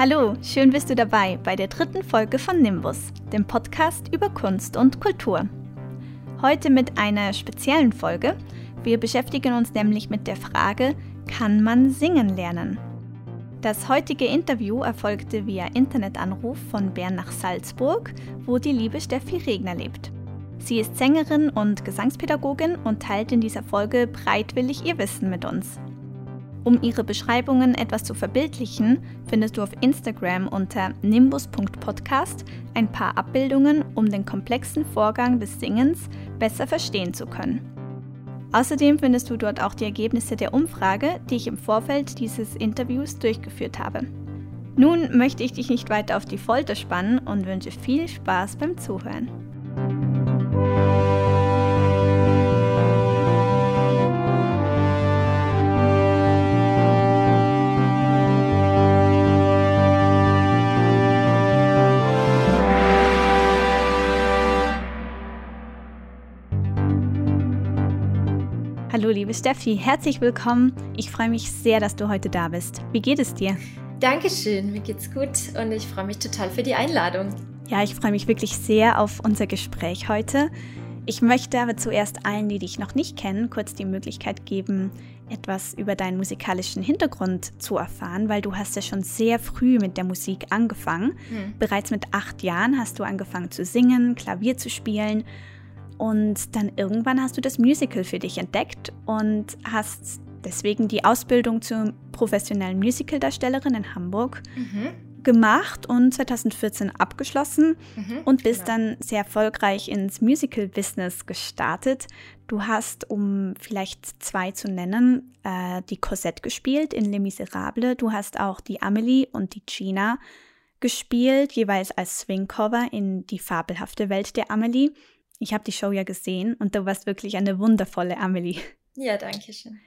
Hallo, schön bist du dabei bei der dritten Folge von Nimbus, dem Podcast über Kunst und Kultur. Heute mit einer speziellen Folge. Wir beschäftigen uns nämlich mit der Frage, kann man singen lernen? Das heutige Interview erfolgte via Internetanruf von Bern nach Salzburg, wo die liebe Steffi Regner lebt. Sie ist Sängerin und Gesangspädagogin und teilt in dieser Folge breitwillig ihr Wissen mit uns. Um ihre Beschreibungen etwas zu verbildlichen, findest du auf Instagram unter nimbus.podcast ein paar Abbildungen, um den komplexen Vorgang des Singens besser verstehen zu können. Außerdem findest du dort auch die Ergebnisse der Umfrage, die ich im Vorfeld dieses Interviews durchgeführt habe. Nun möchte ich dich nicht weiter auf die Folter spannen und wünsche viel Spaß beim Zuhören. Hallo liebe Steffi, herzlich willkommen. Ich freue mich sehr, dass du heute da bist. Wie geht es dir? Dankeschön, mir geht's gut und ich freue mich total für die Einladung. Ja, ich freue mich wirklich sehr auf unser Gespräch heute. Ich möchte aber zuerst allen, die dich noch nicht kennen, kurz die Möglichkeit geben, etwas über deinen musikalischen Hintergrund zu erfahren, weil du hast ja schon sehr früh mit der Musik angefangen. Hm. Bereits mit acht Jahren hast du angefangen zu singen, Klavier zu spielen und dann irgendwann hast du das Musical für dich entdeckt und hast deswegen die Ausbildung zur professionellen Musicaldarstellerin in Hamburg mhm. gemacht und 2014 abgeschlossen mhm, und bist genau. dann sehr erfolgreich ins Musical-Business gestartet. Du hast, um vielleicht zwei zu nennen, äh, die Cosette gespielt in Les Miserables. Du hast auch die Amelie und die Gina gespielt, jeweils als Swing-Cover in Die fabelhafte Welt der Amelie. Ich habe die Show ja gesehen und du warst wirklich eine wundervolle Amelie. Ja, danke schön.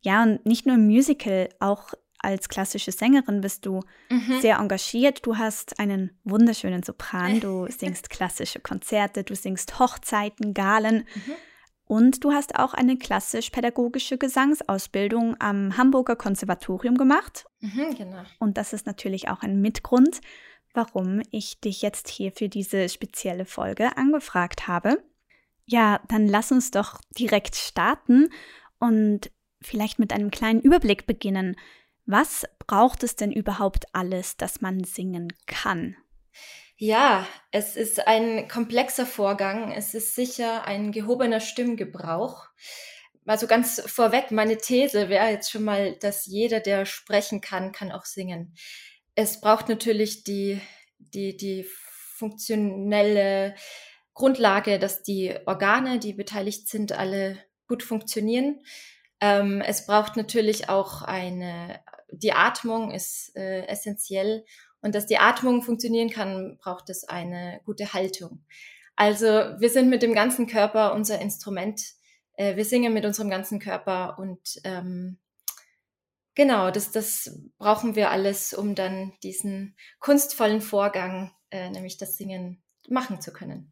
Ja, und nicht nur im Musical, auch als klassische Sängerin bist du mhm. sehr engagiert. Du hast einen wunderschönen Sopran, du singst klassische Konzerte, du singst Hochzeiten, Galen. Mhm. Und du hast auch eine klassisch-pädagogische Gesangsausbildung am Hamburger Konservatorium gemacht. Mhm, genau. Und das ist natürlich auch ein Mitgrund, warum ich dich jetzt hier für diese spezielle Folge angefragt habe. Ja, dann lass uns doch direkt starten und vielleicht mit einem kleinen Überblick beginnen. Was braucht es denn überhaupt alles, dass man singen kann? Ja, es ist ein komplexer Vorgang. Es ist sicher ein gehobener Stimmgebrauch. Also ganz vorweg, meine These wäre jetzt schon mal, dass jeder, der sprechen kann, kann auch singen es braucht natürlich die, die, die funktionelle Grundlage, dass die Organe, die beteiligt sind, alle gut funktionieren. Ähm, es braucht natürlich auch eine, die Atmung ist äh, essentiell. Und dass die Atmung funktionieren kann, braucht es eine gute Haltung. Also wir sind mit dem ganzen Körper unser Instrument. Äh, wir singen mit unserem ganzen Körper und ähm, Genau, das, das brauchen wir alles, um dann diesen kunstvollen Vorgang, äh, nämlich das Singen, machen zu können.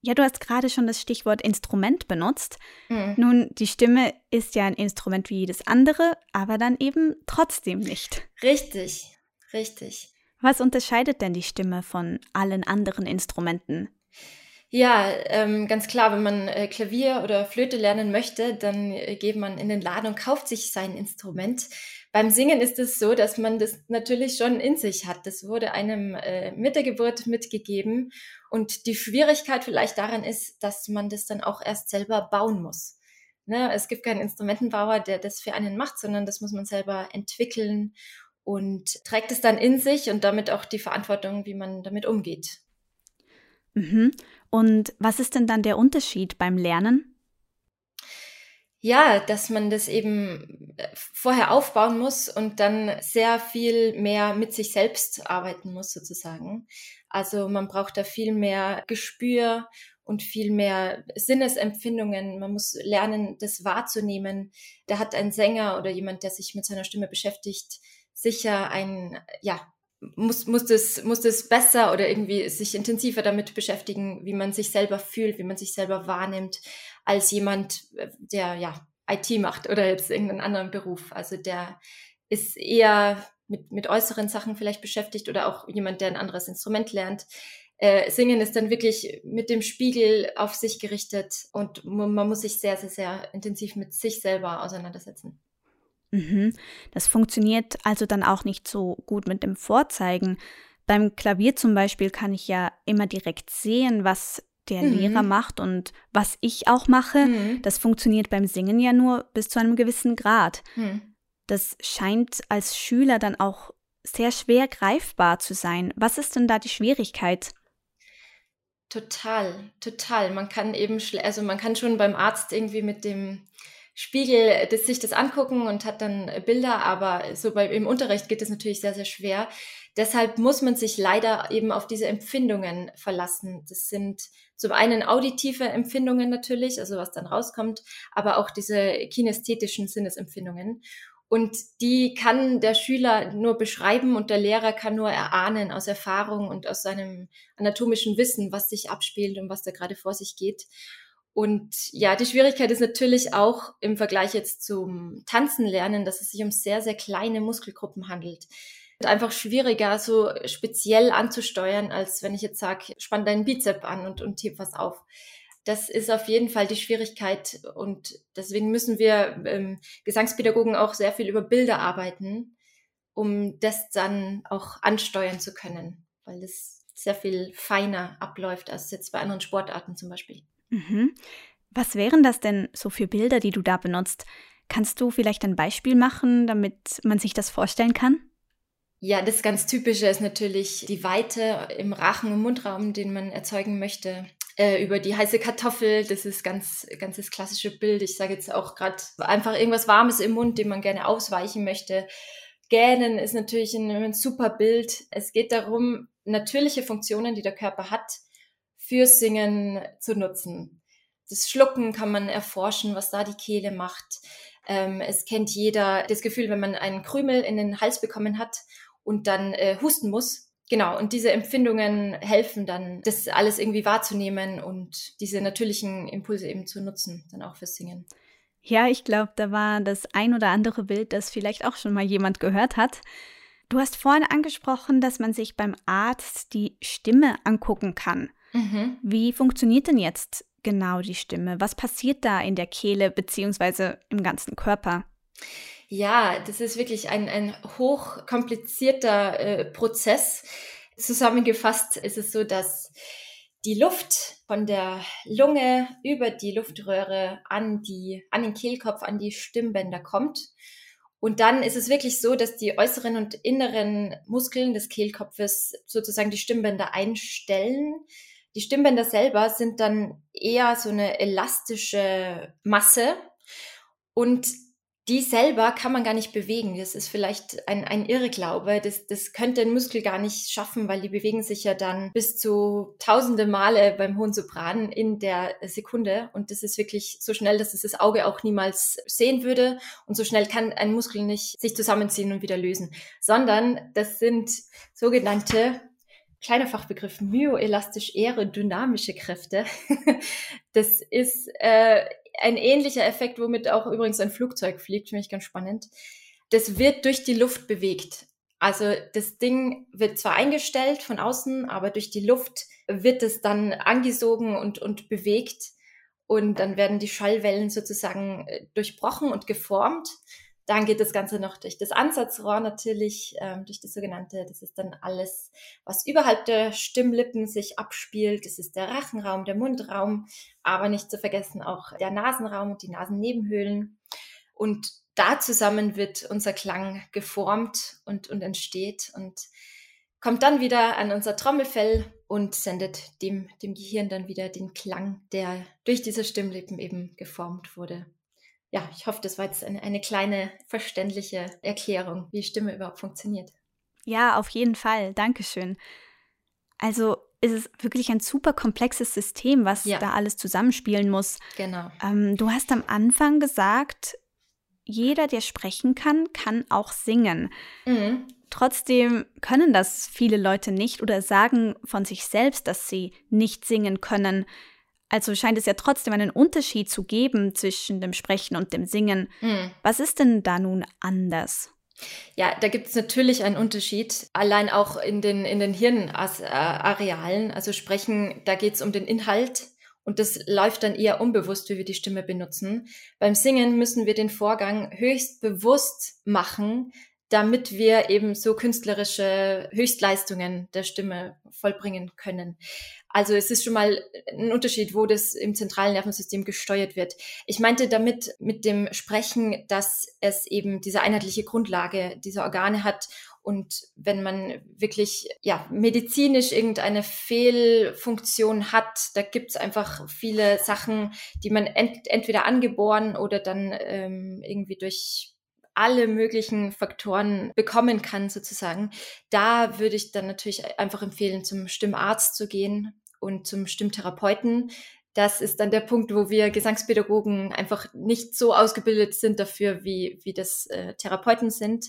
Ja, du hast gerade schon das Stichwort Instrument benutzt. Mhm. Nun, die Stimme ist ja ein Instrument wie jedes andere, aber dann eben trotzdem nicht. Richtig, richtig. Was unterscheidet denn die Stimme von allen anderen Instrumenten? Ja, ähm, ganz klar, wenn man äh, Klavier oder Flöte lernen möchte, dann äh, geht man in den Laden und kauft sich sein Instrument. Beim Singen ist es so, dass man das natürlich schon in sich hat. Das wurde einem äh, mit der Geburt mitgegeben. Und die Schwierigkeit vielleicht daran ist, dass man das dann auch erst selber bauen muss. Ne? Es gibt keinen Instrumentenbauer, der das für einen macht, sondern das muss man selber entwickeln und trägt es dann in sich und damit auch die Verantwortung, wie man damit umgeht. Mhm. Und was ist denn dann der Unterschied beim Lernen? Ja, dass man das eben äh, vorher aufbauen muss und dann sehr viel mehr mit sich selbst arbeiten muss, sozusagen. Also man braucht da viel mehr Gespür und viel mehr Sinnesempfindungen. Man muss lernen, das wahrzunehmen. Da hat ein Sänger oder jemand, der sich mit seiner Stimme beschäftigt, sicher ein, ja, muss, muss, das, muss das besser oder irgendwie sich intensiver damit beschäftigen, wie man sich selber fühlt, wie man sich selber wahrnimmt, als jemand, der ja IT macht oder jetzt irgendeinen anderen Beruf. Also der ist eher mit, mit äußeren Sachen vielleicht beschäftigt oder auch jemand, der ein anderes Instrument lernt. Äh, Singen ist dann wirklich mit dem Spiegel auf sich gerichtet und man muss sich sehr, sehr, sehr intensiv mit sich selber auseinandersetzen. Mhm. Das funktioniert also dann auch nicht so gut mit dem Vorzeigen. Beim Klavier zum Beispiel kann ich ja immer direkt sehen, was der mhm. Lehrer macht und was ich auch mache. Mhm. Das funktioniert beim Singen ja nur bis zu einem gewissen Grad. Mhm. Das scheint als Schüler dann auch sehr schwer greifbar zu sein. Was ist denn da die Schwierigkeit? Total, total. Man kann eben, also man kann schon beim Arzt irgendwie mit dem Spiegel das, sich das angucken und hat dann Bilder, aber so bei, im Unterricht geht es natürlich sehr, sehr schwer. Deshalb muss man sich leider eben auf diese Empfindungen verlassen. Das sind zum einen auditive Empfindungen natürlich, also was dann rauskommt, aber auch diese kinästhetischen Sinnesempfindungen. Und die kann der Schüler nur beschreiben und der Lehrer kann nur erahnen aus Erfahrung und aus seinem anatomischen Wissen, was sich abspielt und was da gerade vor sich geht. Und ja, die Schwierigkeit ist natürlich auch im Vergleich jetzt zum Tanzen lernen, dass es sich um sehr, sehr kleine Muskelgruppen handelt. Und einfach schwieriger, so speziell anzusteuern, als wenn ich jetzt sage, spann deinen Bizep an und, und heb was auf das ist auf jeden Fall die Schwierigkeit und deswegen müssen wir ähm, Gesangspädagogen auch sehr viel über Bilder arbeiten, um das dann auch ansteuern zu können, weil das sehr viel feiner abläuft als jetzt bei anderen Sportarten zum Beispiel. Mhm. Was wären das denn so für Bilder, die du da benutzt? Kannst du vielleicht ein Beispiel machen, damit man sich das vorstellen kann? Ja, das ganz Typische ist natürlich die Weite im Rachen- und Mundraum, den man erzeugen möchte äh, über die heiße Kartoffel. Das ist ganz, ganz das klassische Bild. Ich sage jetzt auch gerade einfach irgendwas Warmes im Mund, dem man gerne ausweichen möchte. Gähnen ist natürlich ein, ein super Bild. Es geht darum, natürliche Funktionen, die der Körper hat, fürs Singen zu nutzen. Das Schlucken kann man erforschen, was da die Kehle macht. Ähm, es kennt jeder das Gefühl, wenn man einen Krümel in den Hals bekommen hat und dann äh, husten muss, Genau, und diese Empfindungen helfen dann, das alles irgendwie wahrzunehmen und diese natürlichen Impulse eben zu nutzen, dann auch fürs Singen. Ja, ich glaube, da war das ein oder andere Bild, das vielleicht auch schon mal jemand gehört hat. Du hast vorhin angesprochen, dass man sich beim Arzt die Stimme angucken kann. Mhm. Wie funktioniert denn jetzt genau die Stimme? Was passiert da in der Kehle beziehungsweise im ganzen Körper? Ja, das ist wirklich ein, ein hochkomplizierter äh, Prozess. Zusammengefasst ist es so, dass die Luft von der Lunge über die Luftröhre an die, an den Kehlkopf, an die Stimmbänder kommt. Und dann ist es wirklich so, dass die äußeren und inneren Muskeln des Kehlkopfes sozusagen die Stimmbänder einstellen. Die Stimmbänder selber sind dann eher so eine elastische Masse und die selber kann man gar nicht bewegen. Das ist vielleicht ein, ein Irrglaube. Das, das könnte ein Muskel gar nicht schaffen, weil die bewegen sich ja dann bis zu tausende Male beim hohen Sopran in der Sekunde. Und das ist wirklich so schnell, dass es das Auge auch niemals sehen würde. Und so schnell kann ein Muskel nicht sich zusammenziehen und wieder lösen, sondern das sind sogenannte kleiner Fachbegriff myoelastisch aerodynamische Kräfte. das ist äh, ein ähnlicher Effekt, womit auch übrigens ein Flugzeug fliegt, finde ich ganz spannend. Das wird durch die Luft bewegt. Also das Ding wird zwar eingestellt von außen, aber durch die Luft wird es dann angesogen und, und bewegt. Und dann werden die Schallwellen sozusagen äh, durchbrochen und geformt. Dann geht das Ganze noch durch das Ansatzrohr natürlich, ähm, durch das sogenannte, das ist dann alles, was überhalb der Stimmlippen sich abspielt. Das ist der Rachenraum, der Mundraum, aber nicht zu vergessen auch der Nasenraum und die Nasennebenhöhlen. Und da zusammen wird unser Klang geformt und, und entsteht und kommt dann wieder an unser Trommelfell und sendet dem, dem Gehirn dann wieder den Klang, der durch diese Stimmlippen eben geformt wurde ja, ich hoffe, das war jetzt eine, eine kleine verständliche Erklärung, wie Stimme überhaupt funktioniert. Ja, auf jeden Fall. Dankeschön. Also ist es wirklich ein super komplexes System, was ja. da alles zusammenspielen muss. Genau. Ähm, du hast am Anfang gesagt, jeder, der sprechen kann, kann auch singen. Mhm. Trotzdem können das viele Leute nicht oder sagen von sich selbst, dass sie nicht singen können. Also scheint es ja trotzdem einen Unterschied zu geben zwischen dem Sprechen und dem Singen. Mhm. Was ist denn da nun anders? Ja, da gibt es natürlich einen Unterschied, allein auch in den, in den Hirnarealen. Also sprechen, da geht es um den Inhalt und das läuft dann eher unbewusst, wie wir die Stimme benutzen. Beim Singen müssen wir den Vorgang höchst bewusst machen, damit wir eben so künstlerische Höchstleistungen der Stimme vollbringen können. Also es ist schon mal ein Unterschied, wo das im zentralen Nervensystem gesteuert wird. Ich meinte damit mit dem Sprechen, dass es eben diese einheitliche Grundlage dieser Organe hat und wenn man wirklich ja medizinisch irgendeine Fehlfunktion hat, da gibt es einfach viele Sachen, die man ent entweder angeboren oder dann ähm, irgendwie durch alle möglichen Faktoren bekommen kann, sozusagen. Da würde ich dann natürlich einfach empfehlen, zum Stimmarzt zu gehen und zum Stimmtherapeuten. Das ist dann der Punkt, wo wir Gesangspädagogen einfach nicht so ausgebildet sind dafür, wie, wie das äh, Therapeuten sind,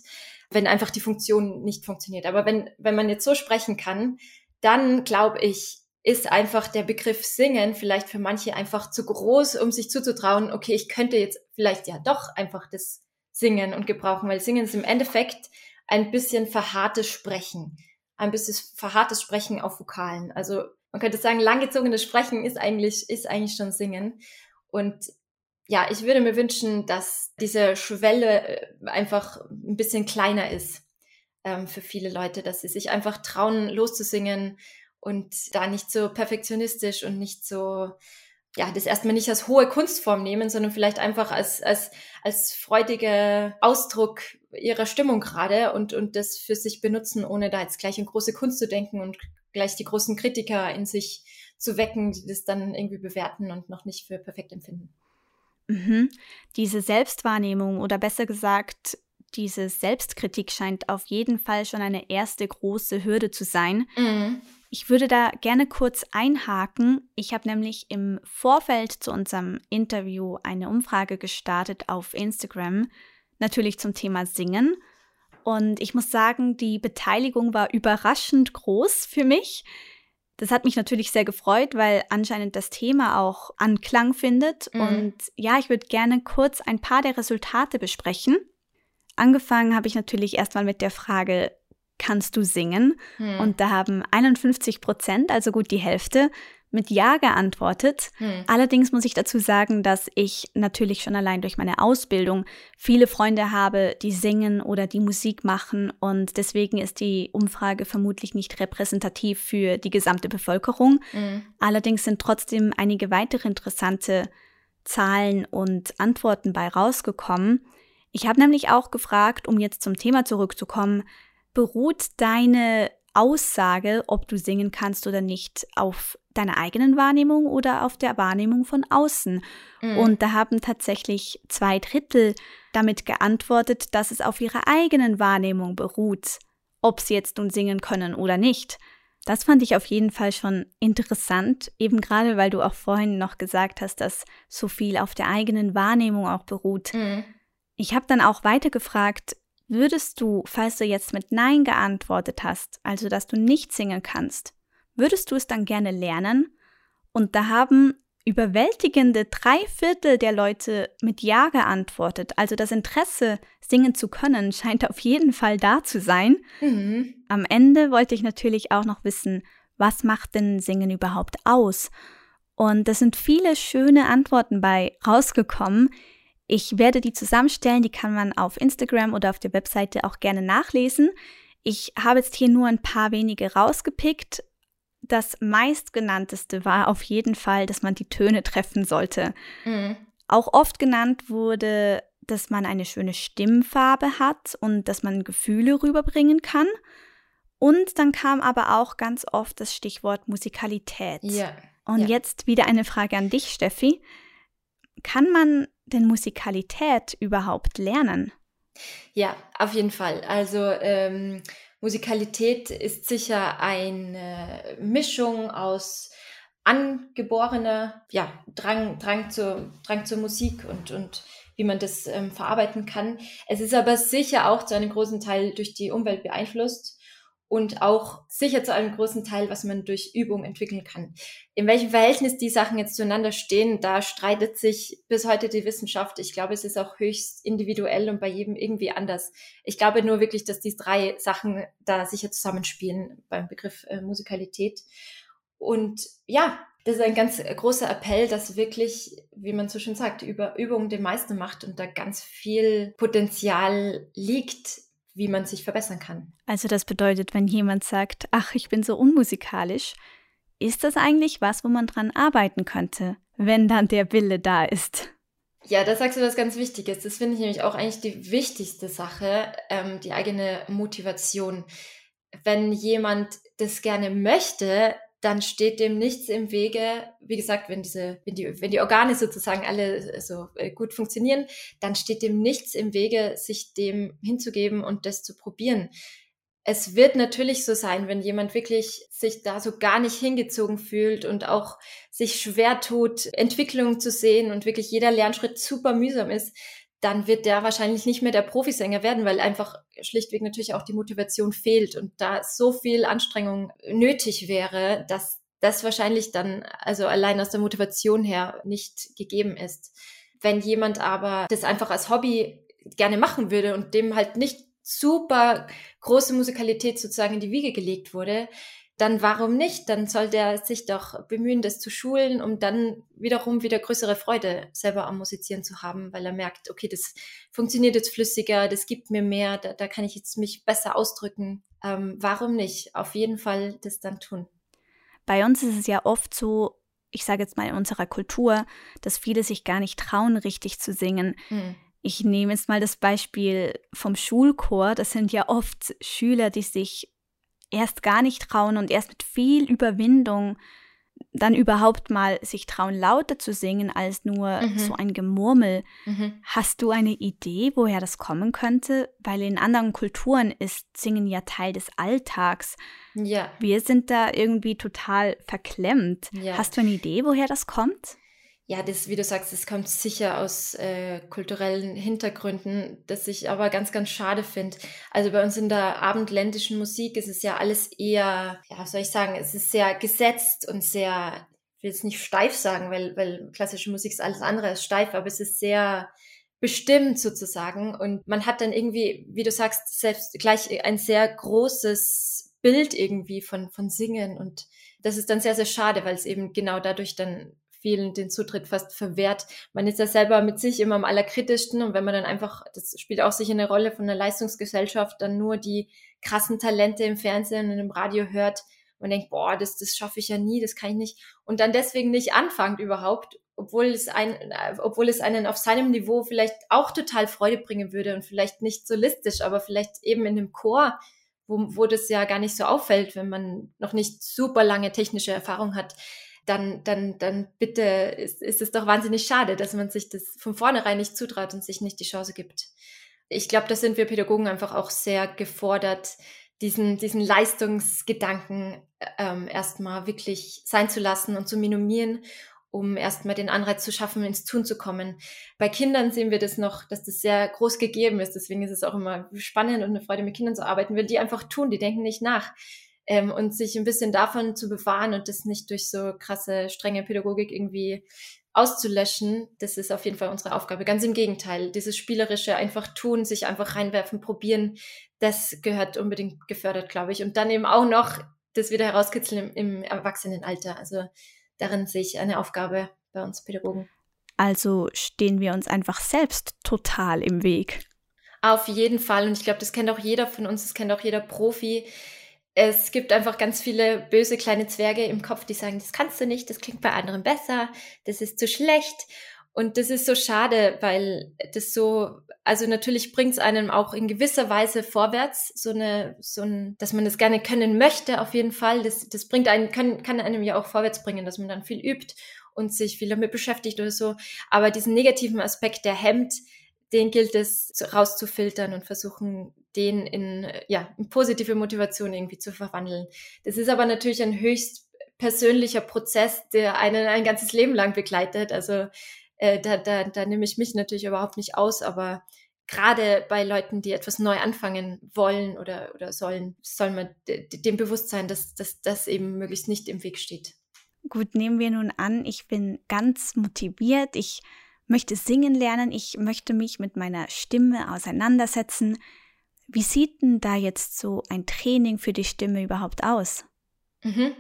wenn einfach die Funktion nicht funktioniert. Aber wenn, wenn man jetzt so sprechen kann, dann glaube ich, ist einfach der Begriff Singen vielleicht für manche einfach zu groß, um sich zuzutrauen, okay, ich könnte jetzt vielleicht ja doch einfach das Singen und gebrauchen, weil Singen ist im Endeffekt ein bisschen verharrtes Sprechen, ein bisschen verharrtes Sprechen auf Vokalen. Also man könnte sagen, langgezogenes Sprechen ist eigentlich, ist eigentlich schon Singen. Und ja, ich würde mir wünschen, dass diese Schwelle äh, einfach ein bisschen kleiner ist ähm, für viele Leute, dass sie sich einfach trauen, loszusingen und da nicht so perfektionistisch und nicht so ja, das erstmal nicht als hohe Kunstform nehmen, sondern vielleicht einfach als, als, als freudige Ausdruck ihrer Stimmung gerade und, und das für sich benutzen, ohne da jetzt gleich in große Kunst zu denken und gleich die großen Kritiker in sich zu wecken, die das dann irgendwie bewerten und noch nicht für perfekt empfinden. Mhm. Diese Selbstwahrnehmung oder besser gesagt, diese Selbstkritik scheint auf jeden Fall schon eine erste große Hürde zu sein. Mhm. Ich würde da gerne kurz einhaken. Ich habe nämlich im Vorfeld zu unserem Interview eine Umfrage gestartet auf Instagram, natürlich zum Thema Singen. Und ich muss sagen, die Beteiligung war überraschend groß für mich. Das hat mich natürlich sehr gefreut, weil anscheinend das Thema auch Anklang findet. Mhm. Und ja, ich würde gerne kurz ein paar der Resultate besprechen. Angefangen habe ich natürlich erstmal mit der Frage, kannst du singen? Hm. Und da haben 51 Prozent, also gut die Hälfte, mit Ja geantwortet. Hm. Allerdings muss ich dazu sagen, dass ich natürlich schon allein durch meine Ausbildung viele Freunde habe, die singen oder die Musik machen und deswegen ist die Umfrage vermutlich nicht repräsentativ für die gesamte Bevölkerung. Hm. Allerdings sind trotzdem einige weitere interessante Zahlen und Antworten bei rausgekommen. Ich habe nämlich auch gefragt, um jetzt zum Thema zurückzukommen, beruht deine Aussage, ob du singen kannst oder nicht, auf deiner eigenen Wahrnehmung oder auf der Wahrnehmung von außen? Mhm. Und da haben tatsächlich zwei Drittel damit geantwortet, dass es auf ihrer eigenen Wahrnehmung beruht, ob sie jetzt nun singen können oder nicht. Das fand ich auf jeden Fall schon interessant, eben gerade weil du auch vorhin noch gesagt hast, dass so viel auf der eigenen Wahrnehmung auch beruht. Mhm. Ich habe dann auch weiter gefragt, Würdest du, falls du jetzt mit Nein geantwortet hast, also dass du nicht singen kannst, würdest du es dann gerne lernen? Und da haben überwältigende drei Viertel der Leute mit Ja geantwortet. Also das Interesse, singen zu können, scheint auf jeden Fall da zu sein. Mhm. Am Ende wollte ich natürlich auch noch wissen, was macht denn Singen überhaupt aus? Und da sind viele schöne Antworten bei rausgekommen, ich werde die zusammenstellen, die kann man auf Instagram oder auf der Webseite auch gerne nachlesen. Ich habe jetzt hier nur ein paar wenige rausgepickt. Das meistgenannteste war auf jeden Fall, dass man die Töne treffen sollte. Mhm. Auch oft genannt wurde, dass man eine schöne Stimmfarbe hat und dass man Gefühle rüberbringen kann. Und dann kam aber auch ganz oft das Stichwort Musikalität. Ja. Und ja. jetzt wieder eine Frage an dich, Steffi. Kann man denn Musikalität überhaupt lernen? Ja, auf jeden Fall. Also ähm, Musikalität ist sicher eine Mischung aus angeborener ja, Drang, Drang, zur, Drang zur Musik und, und wie man das ähm, verarbeiten kann. Es ist aber sicher auch zu einem großen Teil durch die Umwelt beeinflusst. Und auch sicher zu einem großen Teil, was man durch Übung entwickeln kann. In welchem Verhältnis die Sachen jetzt zueinander stehen, da streitet sich bis heute die Wissenschaft. Ich glaube, es ist auch höchst individuell und bei jedem irgendwie anders. Ich glaube nur wirklich, dass die drei Sachen da sicher zusammenspielen beim Begriff äh, Musikalität. Und ja, das ist ein ganz großer Appell, dass wirklich, wie man so schön sagt, über Übung den Meister macht und da ganz viel Potenzial liegt wie man sich verbessern kann. Also das bedeutet, wenn jemand sagt, ach, ich bin so unmusikalisch, ist das eigentlich was, wo man dran arbeiten könnte, wenn dann der Wille da ist? Ja, da sagst du was ganz Wichtiges. Das finde ich nämlich auch eigentlich die wichtigste Sache, ähm, die eigene Motivation. Wenn jemand das gerne möchte, dann steht dem nichts im Wege. Wie gesagt, wenn diese, wenn die, wenn die Organe sozusagen alle so äh, gut funktionieren, dann steht dem nichts im Wege, sich dem hinzugeben und das zu probieren. Es wird natürlich so sein, wenn jemand wirklich sich da so gar nicht hingezogen fühlt und auch sich schwer tut, Entwicklungen zu sehen und wirklich jeder Lernschritt super mühsam ist, dann wird der wahrscheinlich nicht mehr der Profisänger werden, weil einfach schlichtweg natürlich auch die Motivation fehlt und da so viel Anstrengung nötig wäre, dass das wahrscheinlich dann also allein aus der Motivation her nicht gegeben ist. Wenn jemand aber das einfach als Hobby gerne machen würde und dem halt nicht super große Musikalität sozusagen in die Wiege gelegt wurde, dann warum nicht? Dann soll der sich doch bemühen, das zu schulen, um dann wiederum wieder größere Freude selber am Musizieren zu haben, weil er merkt, okay, das funktioniert jetzt flüssiger, das gibt mir mehr, da, da kann ich jetzt mich besser ausdrücken. Ähm, warum nicht? Auf jeden Fall das dann tun. Bei uns ist es ja oft so, ich sage jetzt mal in unserer Kultur, dass viele sich gar nicht trauen, richtig zu singen. Mhm. Ich nehme jetzt mal das Beispiel vom Schulchor. Das sind ja oft Schüler, die sich erst gar nicht trauen und erst mit viel Überwindung dann überhaupt mal sich trauen, lauter zu singen als nur mhm. so ein Gemurmel. Mhm. Hast du eine Idee, woher das kommen könnte? Weil in anderen Kulturen ist Singen ja Teil des Alltags. Ja. Wir sind da irgendwie total verklemmt. Ja. Hast du eine Idee, woher das kommt? Ja, das, wie du sagst, das kommt sicher aus äh, kulturellen Hintergründen, das ich aber ganz, ganz schade finde. Also bei uns in der abendländischen Musik ist es ja alles eher, ja, soll ich sagen, es ist sehr gesetzt und sehr, ich will jetzt nicht steif sagen, weil, weil klassische Musik ist alles andere als steif, aber es ist sehr bestimmt sozusagen. Und man hat dann irgendwie, wie du sagst, selbst gleich ein sehr großes Bild irgendwie von, von Singen und das ist dann sehr, sehr schade, weil es eben genau dadurch dann vielen den Zutritt fast verwehrt. Man ist ja selber mit sich immer am allerkritischsten und wenn man dann einfach, das spielt auch sicher eine Rolle von der Leistungsgesellschaft, dann nur die krassen Talente im Fernsehen und im Radio hört und denkt, boah, das, das schaffe ich ja nie, das kann ich nicht. Und dann deswegen nicht anfangt überhaupt, obwohl es, ein, obwohl es einen auf seinem Niveau vielleicht auch total Freude bringen würde und vielleicht nicht solistisch, aber vielleicht eben in dem Chor, wo, wo das ja gar nicht so auffällt, wenn man noch nicht super lange technische Erfahrung hat dann, dann, dann bitte ist, ist es doch wahnsinnig schade, dass man sich das von vornherein nicht zutraut und sich nicht die Chance gibt. Ich glaube, da sind wir Pädagogen einfach auch sehr gefordert, diesen, diesen Leistungsgedanken ähm, erstmal wirklich sein zu lassen und zu minimieren, um erstmal den Anreiz zu schaffen, ins Tun zu kommen. Bei Kindern sehen wir das noch, dass das sehr groß gegeben ist. Deswegen ist es auch immer spannend und eine Freude, mit Kindern zu arbeiten, weil die einfach tun, die denken nicht nach ähm, und sich ein bisschen davon zu bewahren und das nicht durch so krasse, strenge Pädagogik irgendwie auszulöschen, das ist auf jeden Fall unsere Aufgabe. Ganz im Gegenteil, dieses spielerische einfach tun, sich einfach reinwerfen, probieren, das gehört unbedingt gefördert, glaube ich. Und dann eben auch noch das wieder herauskitzeln im, im Erwachsenenalter. Also darin sehe ich eine Aufgabe bei uns Pädagogen. Also stehen wir uns einfach selbst total im Weg. Auf jeden Fall. Und ich glaube, das kennt auch jeder von uns, das kennt auch jeder Profi es gibt einfach ganz viele böse kleine Zwerge im Kopf, die sagen, das kannst du nicht, das klingt bei anderen besser, das ist zu schlecht. Und das ist so schade, weil das so, also natürlich bringt es einem auch in gewisser Weise vorwärts, so eine, so ein, dass man das gerne können möchte, auf jeden Fall. Das, das bringt einen, kann, kann einem ja auch vorwärts bringen, dass man dann viel übt und sich viel damit beschäftigt oder so. Aber diesen negativen Aspekt, der hemmt, den gilt es rauszufiltern und versuchen, den in, ja, in positive Motivation irgendwie zu verwandeln. Das ist aber natürlich ein höchst persönlicher Prozess, der einen ein ganzes Leben lang begleitet. Also äh, da, da, da nehme ich mich natürlich überhaupt nicht aus, aber gerade bei Leuten, die etwas neu anfangen wollen oder, oder sollen, soll man dem bewusst sein, dass, dass das eben möglichst nicht im Weg steht. Gut, nehmen wir nun an, ich bin ganz motiviert, ich möchte singen lernen, ich möchte mich mit meiner Stimme auseinandersetzen. Wie sieht denn da jetzt so ein Training für die Stimme überhaupt aus? Mhm.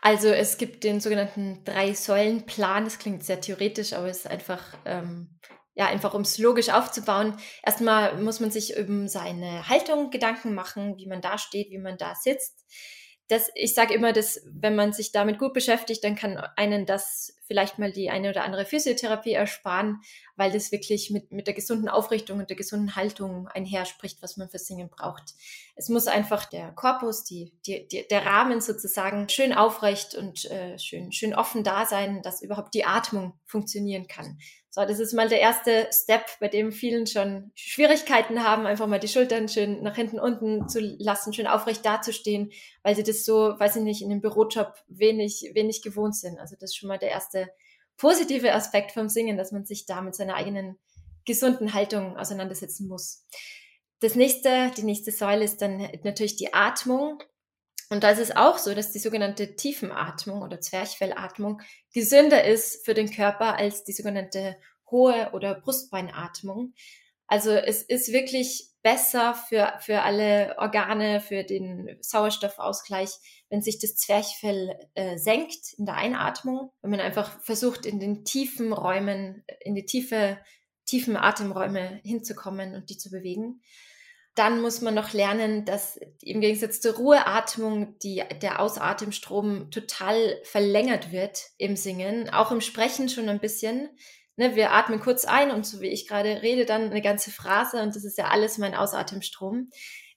Also es gibt den sogenannten Drei-Säulen-Plan. Das klingt sehr theoretisch, aber es ist einfach, ähm, ja, einfach um es logisch aufzubauen. Erstmal muss man sich um seine Haltung Gedanken machen, wie man da steht, wie man da sitzt das, ich sage immer, dass wenn man sich damit gut beschäftigt, dann kann einen das vielleicht mal die eine oder andere Physiotherapie ersparen, weil das wirklich mit, mit der gesunden Aufrichtung und der gesunden Haltung einherspricht, was man für Singen braucht. Es muss einfach der Korpus, die, die, die der Rahmen sozusagen schön aufrecht und äh, schön, schön offen da sein, dass überhaupt die Atmung funktionieren kann. So, das ist mal der erste Step, bei dem vielen schon Schwierigkeiten haben, einfach mal die Schultern schön nach hinten unten zu lassen, schön aufrecht dazustehen, weil sie das so, weiß ich nicht, in dem Bürojob wenig, wenig gewohnt sind. Also das ist schon mal der erste positive Aspekt vom Singen, dass man sich da mit seiner eigenen gesunden Haltung auseinandersetzen muss. Das nächste, die nächste Säule ist dann natürlich die Atmung. Und da ist es auch so, dass die sogenannte Tiefenatmung oder Zwerchfellatmung gesünder ist für den Körper als die sogenannte hohe oder Brustbeinatmung. Also es ist wirklich besser für, für alle Organe, für den Sauerstoffausgleich, wenn sich das Zwerchfell äh, senkt in der Einatmung, wenn man einfach versucht, in den tiefen Räumen, in die tiefe, tiefen Atemräume hinzukommen und die zu bewegen. Dann muss man noch lernen, dass im Gegensatz zur Ruheatmung die, der Ausatemstrom total verlängert wird im Singen, auch im Sprechen schon ein bisschen. Ne, wir atmen kurz ein und so wie ich gerade rede, dann eine ganze Phrase und das ist ja alles mein Ausatemstrom.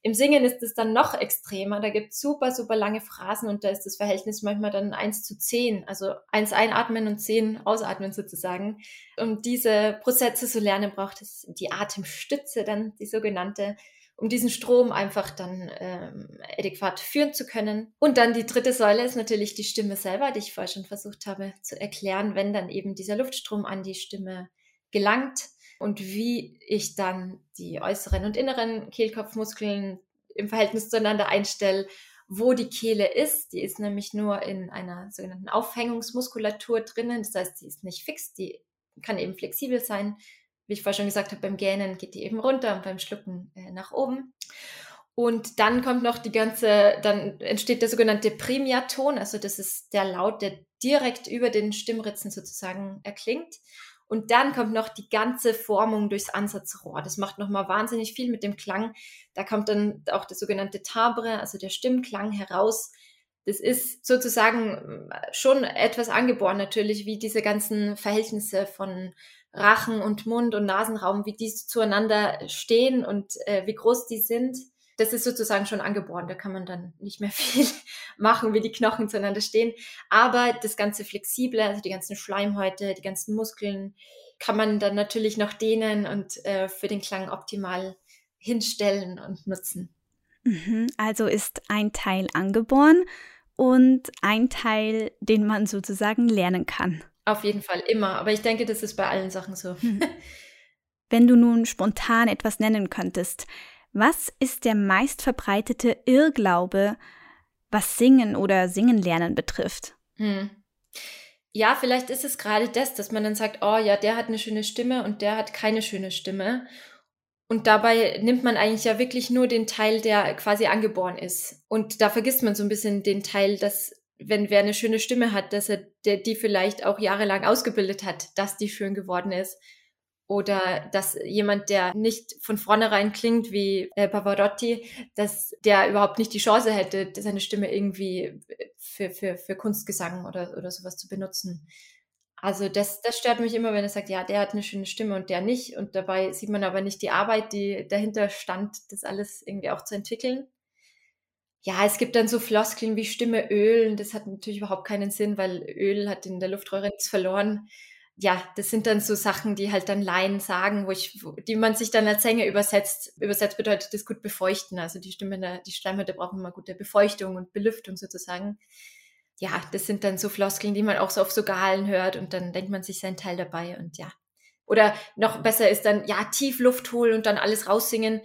Im Singen ist es dann noch extremer. Da gibt es super, super lange Phrasen und da ist das Verhältnis manchmal dann eins zu zehn. Also eins einatmen und zehn ausatmen sozusagen. Um diese Prozesse zu lernen, braucht es die Atemstütze, dann die sogenannte um diesen Strom einfach dann ähm, adäquat führen zu können. Und dann die dritte Säule ist natürlich die Stimme selber, die ich vorher schon versucht habe zu erklären, wenn dann eben dieser Luftstrom an die Stimme gelangt und wie ich dann die äußeren und inneren Kehlkopfmuskeln im Verhältnis zueinander einstelle, wo die Kehle ist. Die ist nämlich nur in einer sogenannten Aufhängungsmuskulatur drinnen. Das heißt, sie ist nicht fix, die kann eben flexibel sein wie ich vorher schon gesagt habe, beim Gähnen geht die eben runter und beim Schlucken äh, nach oben. Und dann kommt noch die ganze, dann entsteht der sogenannte Primiaton, also das ist der Laut, der direkt über den Stimmritzen sozusagen erklingt. Und dann kommt noch die ganze Formung durchs Ansatzrohr. Das macht nochmal wahnsinnig viel mit dem Klang. Da kommt dann auch der sogenannte Tabre, also der Stimmklang heraus. Das ist sozusagen schon etwas angeboren natürlich, wie diese ganzen Verhältnisse von Rachen und Mund und Nasenraum, wie die zueinander stehen und äh, wie groß die sind. Das ist sozusagen schon angeboren. Da kann man dann nicht mehr viel machen, wie die Knochen zueinander stehen. Aber das ganze Flexible, also die ganzen Schleimhäute, die ganzen Muskeln, kann man dann natürlich noch dehnen und äh, für den Klang optimal hinstellen und nutzen. Mhm, also ist ein Teil angeboren und ein Teil, den man sozusagen lernen kann. Auf jeden Fall, immer. Aber ich denke, das ist bei allen Sachen so. Hm. Wenn du nun spontan etwas nennen könntest, was ist der meistverbreitete Irrglaube, was Singen oder Singen lernen betrifft? Hm. Ja, vielleicht ist es gerade das, dass man dann sagt, oh ja, der hat eine schöne Stimme und der hat keine schöne Stimme. Und dabei nimmt man eigentlich ja wirklich nur den Teil, der quasi angeboren ist. Und da vergisst man so ein bisschen den Teil, dass wenn wer eine schöne Stimme hat, dass er der, die vielleicht auch jahrelang ausgebildet hat, dass die schön geworden ist. Oder dass jemand, der nicht von vornherein klingt wie äh, Pavarotti, dass der überhaupt nicht die Chance hätte, seine Stimme irgendwie für, für, für Kunstgesang oder, oder sowas zu benutzen. Also das, das stört mich immer, wenn er sagt, ja, der hat eine schöne Stimme und der nicht. Und dabei sieht man aber nicht die Arbeit, die dahinter stand, das alles irgendwie auch zu entwickeln ja, es gibt dann so Floskeln wie Stimme ölen. Das hat natürlich überhaupt keinen Sinn, weil Öl hat in der Luftröhre nichts verloren. Ja, das sind dann so Sachen, die halt dann Laien sagen, wo ich, wo, die man sich dann als Sänger übersetzt. Übersetzt bedeutet das gut befeuchten. Also die Stimme, die Schleimhäute brauchen immer gute Befeuchtung und Belüftung sozusagen. Ja, das sind dann so Floskeln, die man auch so auf so Gehalen hört und dann denkt man sich seinen Teil dabei und ja, Oder noch besser ist dann, ja, tief Luft holen und dann alles raussingen,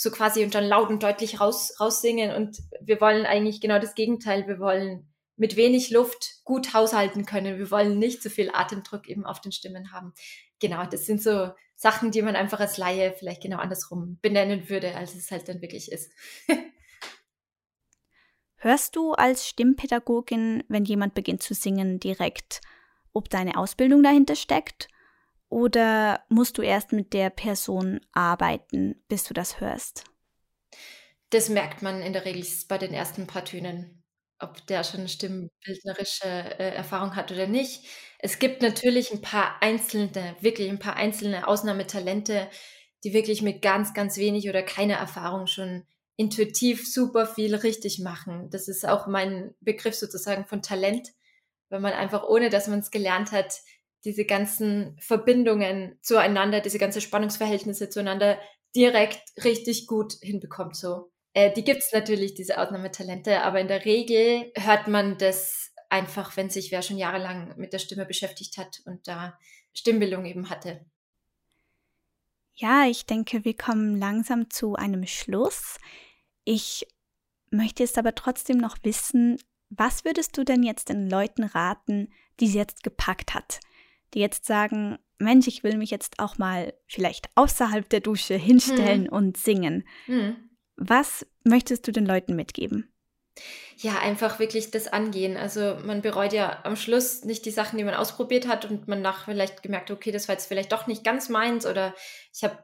so quasi und dann laut und deutlich raus, raussingen. Und wir wollen eigentlich genau das Gegenteil. Wir wollen mit wenig Luft gut haushalten können. Wir wollen nicht so viel Atemdruck eben auf den Stimmen haben. Genau, das sind so Sachen, die man einfach als Laie vielleicht genau andersrum benennen würde, als es halt dann wirklich ist. Hörst du als Stimmpädagogin, wenn jemand beginnt zu singen, direkt, ob deine Ausbildung dahinter steckt? Oder musst du erst mit der Person arbeiten, bis du das hörst? Das merkt man in der Regel bei den ersten paar Tönen, ob der schon stimmbildnerische äh, Erfahrung hat oder nicht. Es gibt natürlich ein paar einzelne, wirklich ein paar einzelne Ausnahmetalente, die wirklich mit ganz, ganz wenig oder keiner Erfahrung schon intuitiv super viel richtig machen. Das ist auch mein Begriff sozusagen von Talent, wenn man einfach ohne, dass man es gelernt hat, diese ganzen Verbindungen zueinander, diese ganzen Spannungsverhältnisse zueinander direkt richtig gut hinbekommt. So, äh, die gibt's natürlich diese Ausnahmetalente, aber in der Regel hört man das einfach, wenn sich wer schon jahrelang mit der Stimme beschäftigt hat und da Stimmbildung eben hatte. Ja, ich denke, wir kommen langsam zu einem Schluss. Ich möchte jetzt aber trotzdem noch wissen, was würdest du denn jetzt den Leuten raten, die sie jetzt gepackt hat? Die jetzt sagen, Mensch, ich will mich jetzt auch mal vielleicht außerhalb der Dusche hinstellen hm. und singen. Hm. Was möchtest du den Leuten mitgeben? Ja, einfach wirklich das angehen. Also man bereut ja am Schluss nicht die Sachen, die man ausprobiert hat und man nach vielleicht gemerkt, okay, das war jetzt vielleicht doch nicht ganz meins oder ich habe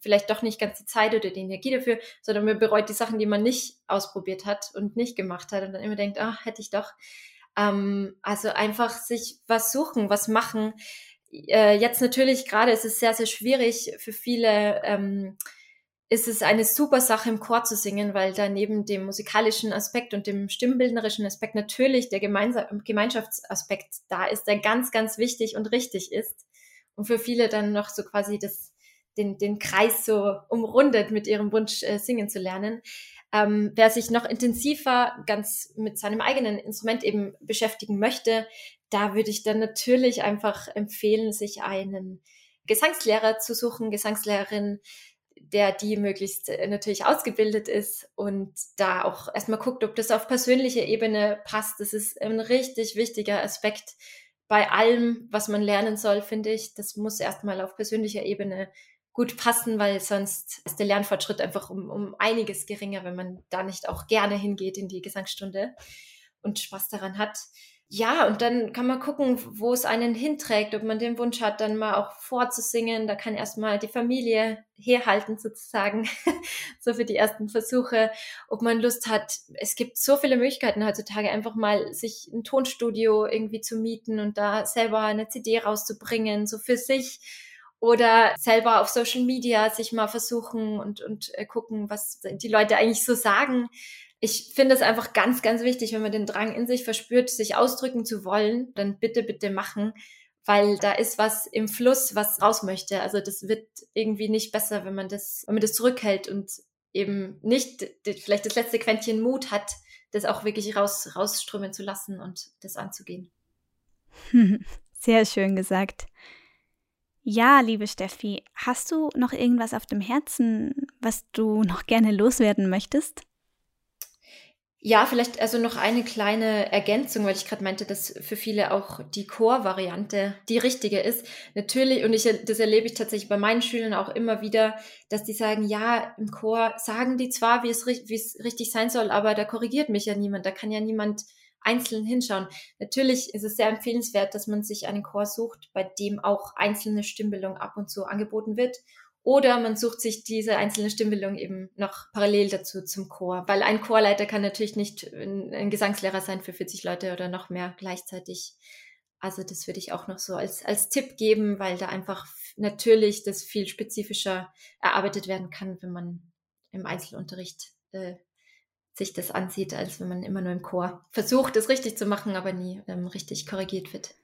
vielleicht doch nicht ganz die Zeit oder die Energie dafür, sondern man bereut die Sachen, die man nicht ausprobiert hat und nicht gemacht hat und dann immer denkt, ah, hätte ich doch. Ähm, also einfach sich was suchen, was machen. Äh, jetzt natürlich gerade ist es sehr, sehr schwierig für viele. Ähm, ist es eine super Sache, im Chor zu singen, weil da neben dem musikalischen Aspekt und dem stimmbildnerischen Aspekt natürlich der Gemeinschaftsaspekt da ist, der ganz, ganz wichtig und richtig ist. Und für viele dann noch so quasi das den, den Kreis so umrundet mit ihrem Wunsch, äh, singen zu lernen. Ähm, wer sich noch intensiver ganz mit seinem eigenen Instrument eben beschäftigen möchte, da würde ich dann natürlich einfach empfehlen, sich einen Gesangslehrer zu suchen, Gesangslehrerin, der die möglichst äh, natürlich ausgebildet ist und da auch erstmal guckt, ob das auf persönlicher Ebene passt. Das ist ein richtig wichtiger Aspekt bei allem, was man lernen soll, finde ich. Das muss erstmal auf persönlicher Ebene gut passen, weil sonst ist der Lernfortschritt einfach um, um einiges geringer, wenn man da nicht auch gerne hingeht in die Gesangsstunde und Spaß daran hat. Ja, und dann kann man gucken, wo es einen hinträgt, ob man den Wunsch hat, dann mal auch vorzusingen. Da kann erstmal die Familie herhalten sozusagen, so für die ersten Versuche, ob man Lust hat. Es gibt so viele Möglichkeiten heutzutage, einfach mal sich ein Tonstudio irgendwie zu mieten und da selber eine CD rauszubringen, so für sich oder selber auf Social Media sich mal versuchen und, und äh, gucken, was die Leute eigentlich so sagen. Ich finde es einfach ganz, ganz wichtig, wenn man den Drang in sich verspürt, sich ausdrücken zu wollen, dann bitte, bitte machen, weil da ist was im Fluss, was raus möchte. Also das wird irgendwie nicht besser, wenn man das, wenn man das zurückhält und eben nicht vielleicht das letzte Quäntchen Mut hat, das auch wirklich raus, rausströmen zu lassen und das anzugehen. Sehr schön gesagt. Ja, liebe Steffi, hast du noch irgendwas auf dem Herzen, was du noch gerne loswerden möchtest? Ja, vielleicht also noch eine kleine Ergänzung, weil ich gerade meinte, dass für viele auch die Chor-Variante die richtige ist. Natürlich, und ich, das erlebe ich tatsächlich bei meinen Schülern auch immer wieder, dass die sagen, ja, im Chor sagen die zwar, wie es, wie es richtig sein soll, aber da korrigiert mich ja niemand, da kann ja niemand einzeln hinschauen. Natürlich ist es sehr empfehlenswert, dass man sich einen Chor sucht, bei dem auch einzelne Stimmbildung ab und zu angeboten wird. Oder man sucht sich diese einzelne Stimmbildung eben noch parallel dazu zum Chor. Weil ein Chorleiter kann natürlich nicht ein Gesangslehrer sein für 40 Leute oder noch mehr gleichzeitig. Also das würde ich auch noch so als, als Tipp geben, weil da einfach natürlich das viel spezifischer erarbeitet werden kann, wenn man im Einzelunterricht äh, sich das ansieht, als wenn man immer nur im Chor versucht, es richtig zu machen, aber nie ähm, richtig korrigiert wird.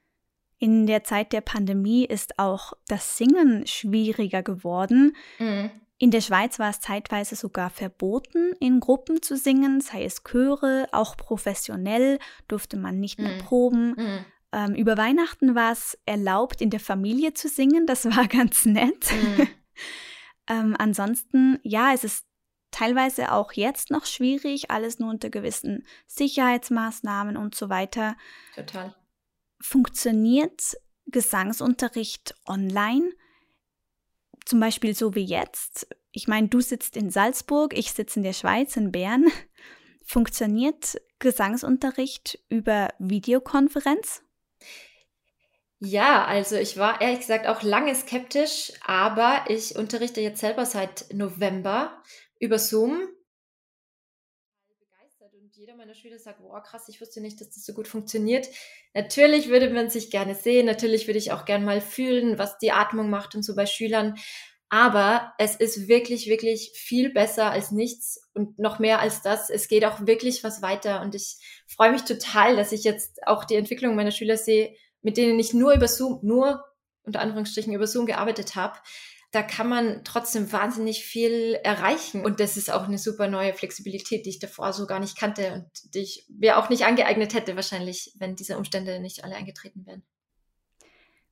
In der Zeit der Pandemie ist auch das Singen schwieriger geworden. Mhm. In der Schweiz war es zeitweise sogar verboten, in Gruppen zu singen, sei es Chöre, auch professionell durfte man nicht mehr mhm. proben. Mhm. Ähm, über Weihnachten war es erlaubt, in der Familie zu singen. Das war ganz nett. Mhm. ähm, ansonsten, ja, es ist teilweise auch jetzt noch schwierig, alles nur unter gewissen Sicherheitsmaßnahmen und so weiter. Total. Funktioniert Gesangsunterricht online? Zum Beispiel so wie jetzt. Ich meine, du sitzt in Salzburg, ich sitze in der Schweiz, in Bern. Funktioniert Gesangsunterricht über Videokonferenz? Ja, also ich war ehrlich gesagt auch lange skeptisch, aber ich unterrichte jetzt selber seit November über Zoom. Begeistert und jeder meiner Schüler sagt, wow, krass, ich wusste nicht, dass das so gut funktioniert. Natürlich würde man sich gerne sehen, natürlich würde ich auch gerne mal fühlen, was die Atmung macht und so bei Schülern. Aber es ist wirklich, wirklich viel besser als nichts und noch mehr als das. Es geht auch wirklich was weiter und ich freue mich total, dass ich jetzt auch die Entwicklung meiner Schüler sehe, mit denen ich nur über Zoom, nur unter Anführungsstrichen über Zoom gearbeitet habe. Da kann man trotzdem wahnsinnig viel erreichen. Und das ist auch eine super neue Flexibilität, die ich davor so gar nicht kannte und die ich mir auch nicht angeeignet hätte, wahrscheinlich, wenn diese Umstände nicht alle eingetreten wären.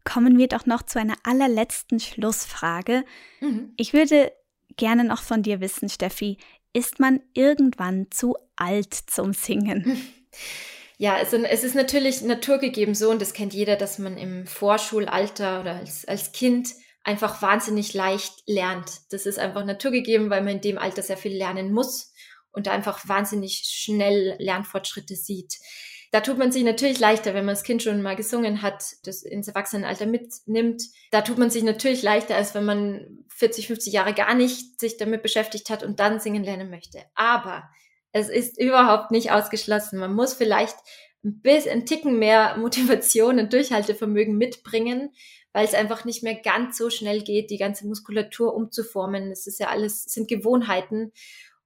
Kommen wir doch noch zu einer allerletzten Schlussfrage. Mhm. Ich würde gerne noch von dir wissen, Steffi, ist man irgendwann zu alt zum Singen? Ja, also es ist natürlich naturgegeben so, und das kennt jeder, dass man im Vorschulalter oder als, als Kind einfach wahnsinnig leicht lernt. Das ist einfach naturgegeben, weil man in dem Alter sehr viel lernen muss und einfach wahnsinnig schnell Lernfortschritte sieht. Da tut man sich natürlich leichter, wenn man das Kind schon mal gesungen hat, das ins Erwachsenenalter mitnimmt. Da tut man sich natürlich leichter, als wenn man 40, 50 Jahre gar nicht sich damit beschäftigt hat und dann singen lernen möchte. Aber es ist überhaupt nicht ausgeschlossen. Man muss vielleicht ein bisschen, ein Ticken mehr Motivation und Durchhaltevermögen mitbringen, weil es einfach nicht mehr ganz so schnell geht, die ganze Muskulatur umzuformen. Es ist ja alles, sind Gewohnheiten.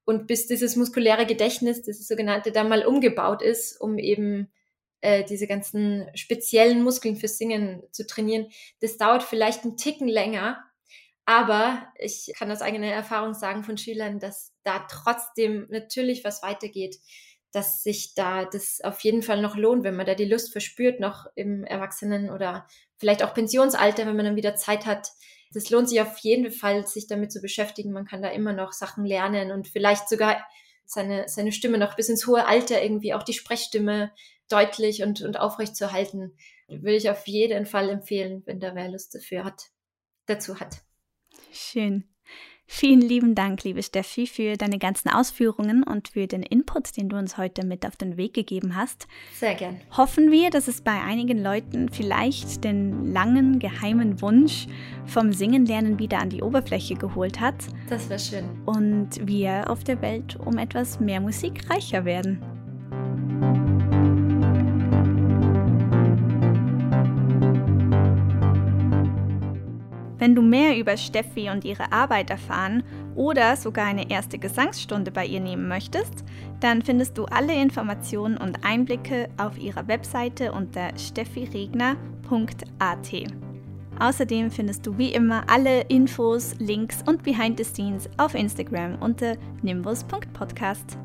Und bis dieses muskuläre Gedächtnis, dieses sogenannte, dann mal umgebaut ist, um eben äh, diese ganzen speziellen Muskeln fürs Singen zu trainieren, das dauert vielleicht einen Ticken länger. Aber ich kann aus eigener Erfahrung sagen von Schülern, dass da trotzdem natürlich was weitergeht, dass sich da das auf jeden Fall noch lohnt, wenn man da die Lust verspürt, noch im Erwachsenen- oder vielleicht auch Pensionsalter, wenn man dann wieder Zeit hat. Das lohnt sich auf jeden Fall, sich damit zu beschäftigen. Man kann da immer noch Sachen lernen und vielleicht sogar seine, seine Stimme noch bis ins hohe Alter irgendwie auch die Sprechstimme deutlich und, und aufrecht zu halten. Würde ich auf jeden Fall empfehlen, wenn da wer Lust dafür hat, dazu hat. Schön. Vielen lieben Dank, liebe Steffi, für deine ganzen Ausführungen und für den Input, den du uns heute mit auf den Weg gegeben hast. Sehr gern. Hoffen wir, dass es bei einigen Leuten vielleicht den langen, geheimen Wunsch vom Singenlernen wieder an die Oberfläche geholt hat. Das wäre schön. Und wir auf der Welt um etwas mehr Musik reicher werden. Wenn du mehr über Steffi und ihre Arbeit erfahren oder sogar eine erste Gesangsstunde bei ihr nehmen möchtest, dann findest du alle Informationen und Einblicke auf ihrer Webseite unter steffiregner.at. Außerdem findest du wie immer alle Infos, Links und Behind the Scenes auf Instagram unter nimbus.podcast.